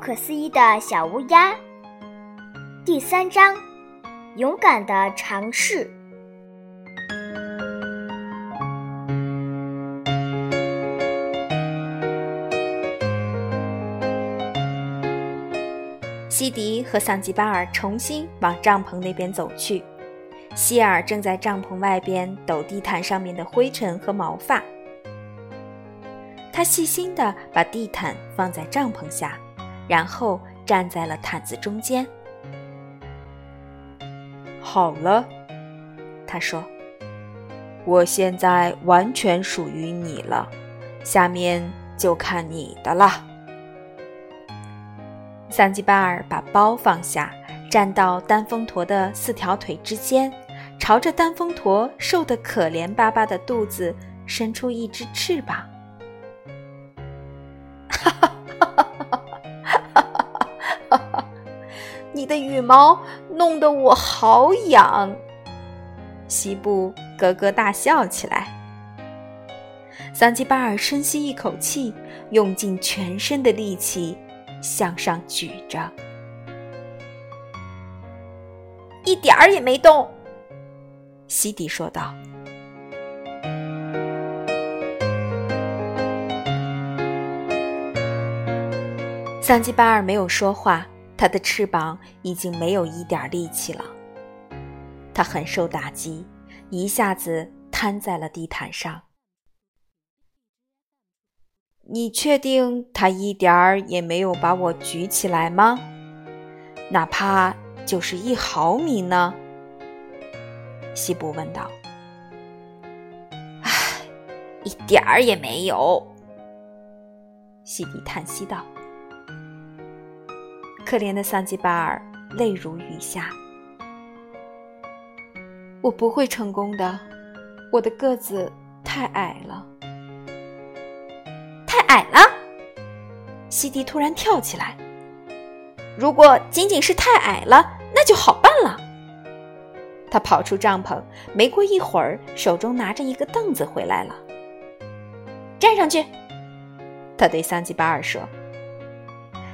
不可思议的小乌鸦，第三章：勇敢的尝试。西迪和桑吉巴尔重新往帐篷那边走去，希尔正在帐篷外边抖地毯上面的灰尘和毛发。他细心地把地毯放在帐篷下，然后站在了毯子中间。好了，他说：“我现在完全属于你了，下面就看你的了。”桑吉巴尔把包放下，站到丹峰驼的四条腿之间，朝着丹峰驼瘦得可怜巴巴的肚子伸出一只翅膀。你的羽毛弄得我好痒。西部咯咯大笑起来。桑吉巴尔深吸一口气，用尽全身的力气。向上举着，一点儿也没动。西迪说道。桑吉巴尔没有说话，他的翅膀已经没有一点力气了。他很受打击，一下子瘫在了地毯上。你确定他一点儿也没有把我举起来吗？哪怕就是一毫米呢？西部问道。唉，一点儿也没有。西迪叹息道。可怜的桑吉巴尔泪如雨下。我不会成功的，我的个子太矮了。太矮了，西迪突然跳起来。如果仅仅是太矮了，那就好办了。他跑出帐篷，没过一会儿，手中拿着一个凳子回来了。站上去，他对桑吉巴尔说。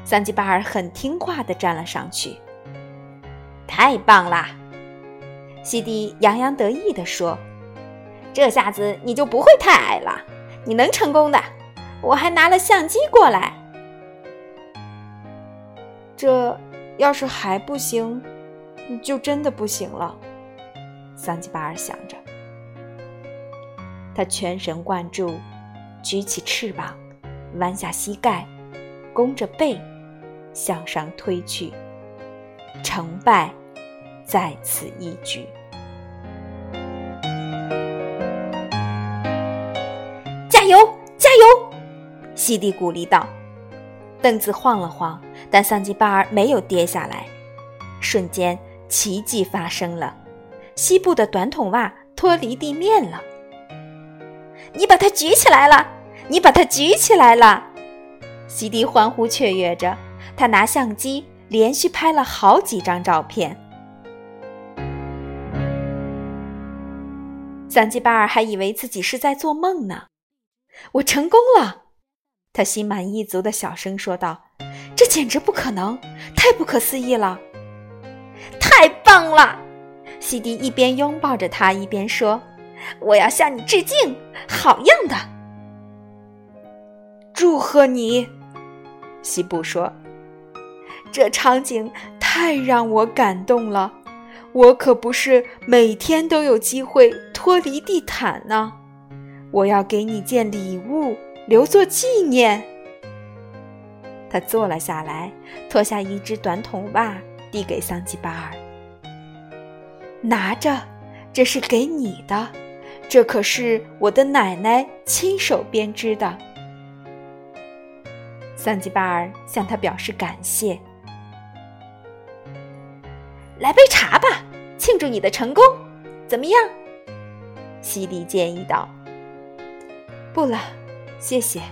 桑吉巴尔很听话的站了上去。太棒啦！西迪洋洋得意地说：“这下子你就不会太矮了，你能成功的。”我还拿了相机过来。这要是还不行，就真的不行了。桑吉巴尔想着，他全神贯注，举起翅膀，弯下膝盖，弓着背，向上推去。成败在此一举。加油！加油！西蒂鼓励道：“凳子晃了晃，但桑吉巴尔没有跌下来。瞬间，奇迹发生了，西部的短筒袜脱离地面了。你把它举起来了！你把它举起来了！”西迪欢呼雀跃着，他拿相机连续拍了好几张照片。桑吉巴尔还以为自己是在做梦呢。我成功了。他心满意足的小声说道：“这简直不可能，太不可思议了，太棒了！”西迪一边拥抱着他，一边说：“我要向你致敬，好样的！”祝贺你，西布说：“这场景太让我感动了，我可不是每天都有机会脱离地毯呢。我要给你件礼物。”留作纪念。他坐了下来，脱下一只短筒袜，递给桑吉巴尔：“拿着，这是给你的，这可是我的奶奶亲手编织的。”桑吉巴尔向他表示感谢。来杯茶吧，庆祝你的成功，怎么样？西迪建议道。不了。谢谢，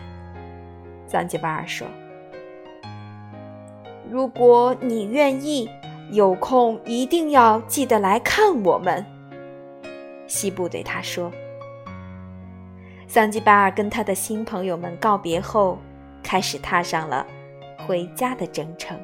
桑吉巴尔说：“如果你愿意，有空一定要记得来看我们。”西部对他说。桑吉巴尔跟他的新朋友们告别后，开始踏上了回家的征程。